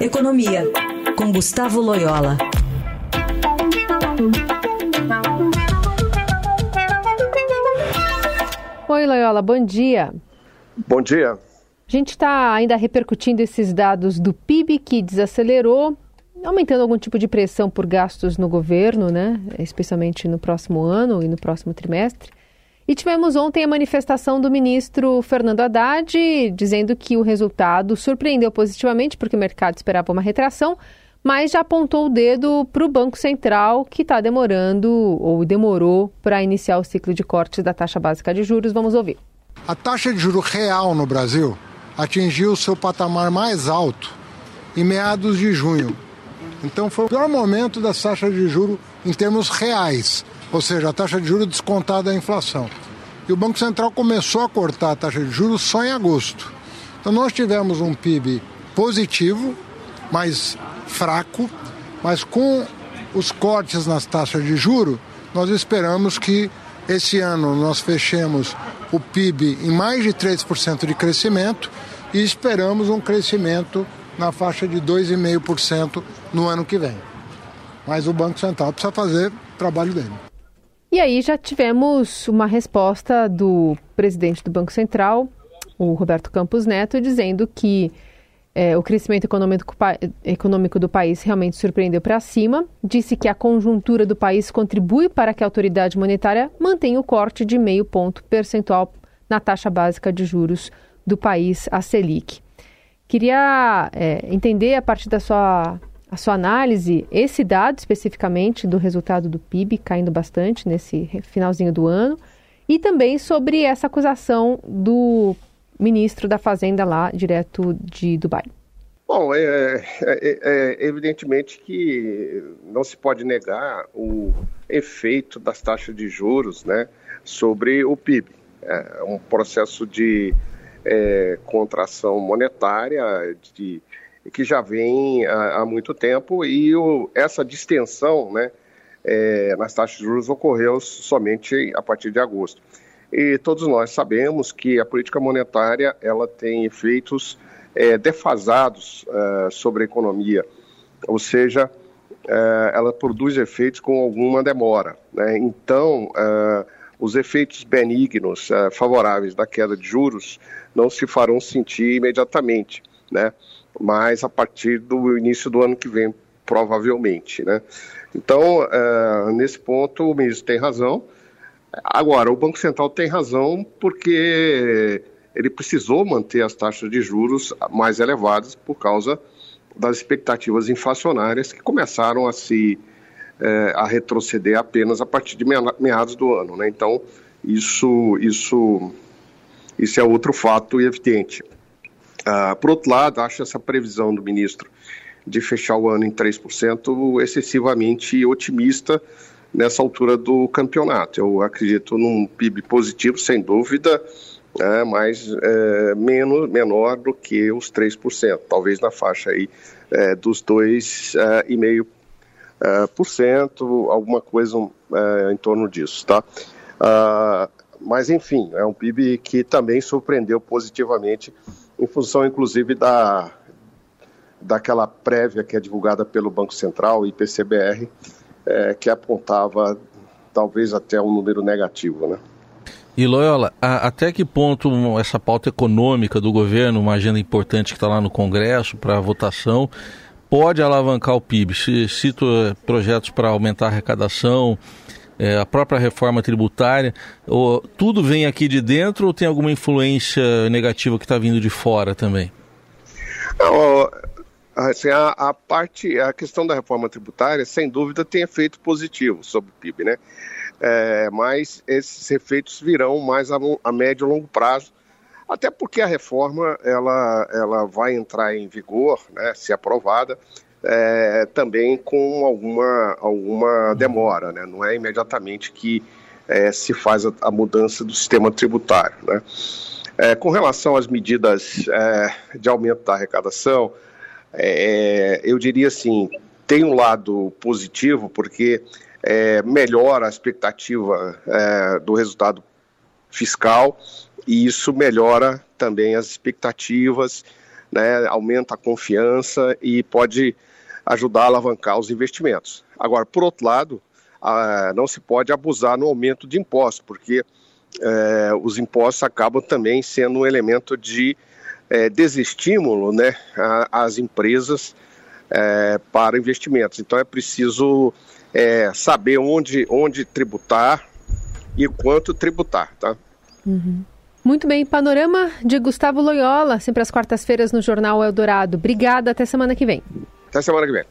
Economia, com Gustavo Loyola. Oi, Loyola, bom dia. Bom dia. A gente está ainda repercutindo esses dados do PIB que desacelerou, aumentando algum tipo de pressão por gastos no governo, né? especialmente no próximo ano e no próximo trimestre. E tivemos ontem a manifestação do ministro Fernando Haddad dizendo que o resultado surpreendeu positivamente, porque o mercado esperava uma retração, mas já apontou o dedo para o Banco Central, que está demorando ou demorou para iniciar o ciclo de cortes da taxa básica de juros. Vamos ouvir. A taxa de juros real no Brasil atingiu seu patamar mais alto em meados de junho. Então foi o pior momento da taxa de juros em termos reais ou seja, a taxa de juros descontada da inflação. E o Banco Central começou a cortar a taxa de juros só em agosto. Então nós tivemos um PIB positivo, mas fraco, mas com os cortes nas taxas de juros, nós esperamos que esse ano nós fechemos o PIB em mais de 3% de crescimento e esperamos um crescimento na faixa de 2,5% no ano que vem. Mas o Banco Central precisa fazer o trabalho dele. E aí já tivemos uma resposta do presidente do Banco Central, o Roberto Campos Neto, dizendo que é, o crescimento econômico, econômico do país realmente surpreendeu para cima. Disse que a conjuntura do país contribui para que a autoridade monetária mantenha o corte de meio ponto percentual na taxa básica de juros do país, a Selic. Queria é, entender, a partir da sua a sua análise, esse dado especificamente do resultado do PIB caindo bastante nesse finalzinho do ano, e também sobre essa acusação do ministro da Fazenda lá, direto de Dubai. Bom, é, é, é, é evidentemente que não se pode negar o efeito das taxas de juros né, sobre o PIB. É um processo de é, contração monetária, de que já vem há, há muito tempo e o, essa distensão né, é, nas taxas de juros ocorreu somente a partir de agosto. E todos nós sabemos que a política monetária ela tem efeitos é, defasados é, sobre a economia, ou seja, é, ela produz efeitos com alguma demora. Né? Então, é, os efeitos benignos favoráveis da queda de juros não se farão sentir imediatamente. Né? Mas a partir do início do ano que vem, provavelmente. Né? Então, uh, nesse ponto, o ministro tem razão. Agora, o Banco Central tem razão porque ele precisou manter as taxas de juros mais elevadas por causa das expectativas inflacionárias que começaram a se eh, a retroceder apenas a partir de meados do ano. Né? Então, isso, isso, isso é outro fato evidente. Uh, por outro lado, acho essa previsão do ministro de fechar o ano em 3% excessivamente otimista nessa altura do campeonato. Eu acredito num PIB positivo, sem dúvida, é, mas é, menos, menor do que os 3%, talvez na faixa aí é, dos 2,5%, é, por cento, alguma coisa é, em torno disso, tá? Uh, mas, enfim, é um PIB que também surpreendeu positivamente em função inclusive da daquela prévia que é divulgada pelo Banco Central, IPCBR, é, que apontava talvez até um número negativo, né? E Loyola, a, até que ponto essa pauta econômica do governo, uma agenda importante que está lá no Congresso para votação, pode alavancar o PIB? Cito eh, projetos para aumentar a arrecadação, é, a própria reforma tributária, ou, tudo vem aqui de dentro ou tem alguma influência negativa que está vindo de fora também? assim, a, a, parte, a questão da reforma tributária, sem dúvida, tem efeito positivo sobre o PIB, né? É, mas esses efeitos virão mais a, a médio e longo prazo, até porque a reforma ela, ela vai entrar em vigor, né, se aprovada, é, também com alguma, alguma demora, né? não é imediatamente que é, se faz a, a, mudança do sistema tributário. Né? É, com relação às medidas é, de aumento da arrecadação, é, eu diria assim, tem um lado positivo, porque é, melhora a expectativa do resultado fiscal e isso melhora também as expectativas né, aumenta a confiança e pode ajudar a alavancar os investimentos. Agora, por outro lado, ah, não se pode abusar no aumento de impostos, porque eh, os impostos acabam também sendo um elemento de eh, desestímulo né, às empresas eh, para investimentos. Então é preciso saber onde, onde tributar e quanto tributar. Tá? Uhum. Muito bem, panorama de Gustavo Loyola, sempre às quartas-feiras no Jornal Eldorado. Obrigada, até semana que vem. Até semana que vem.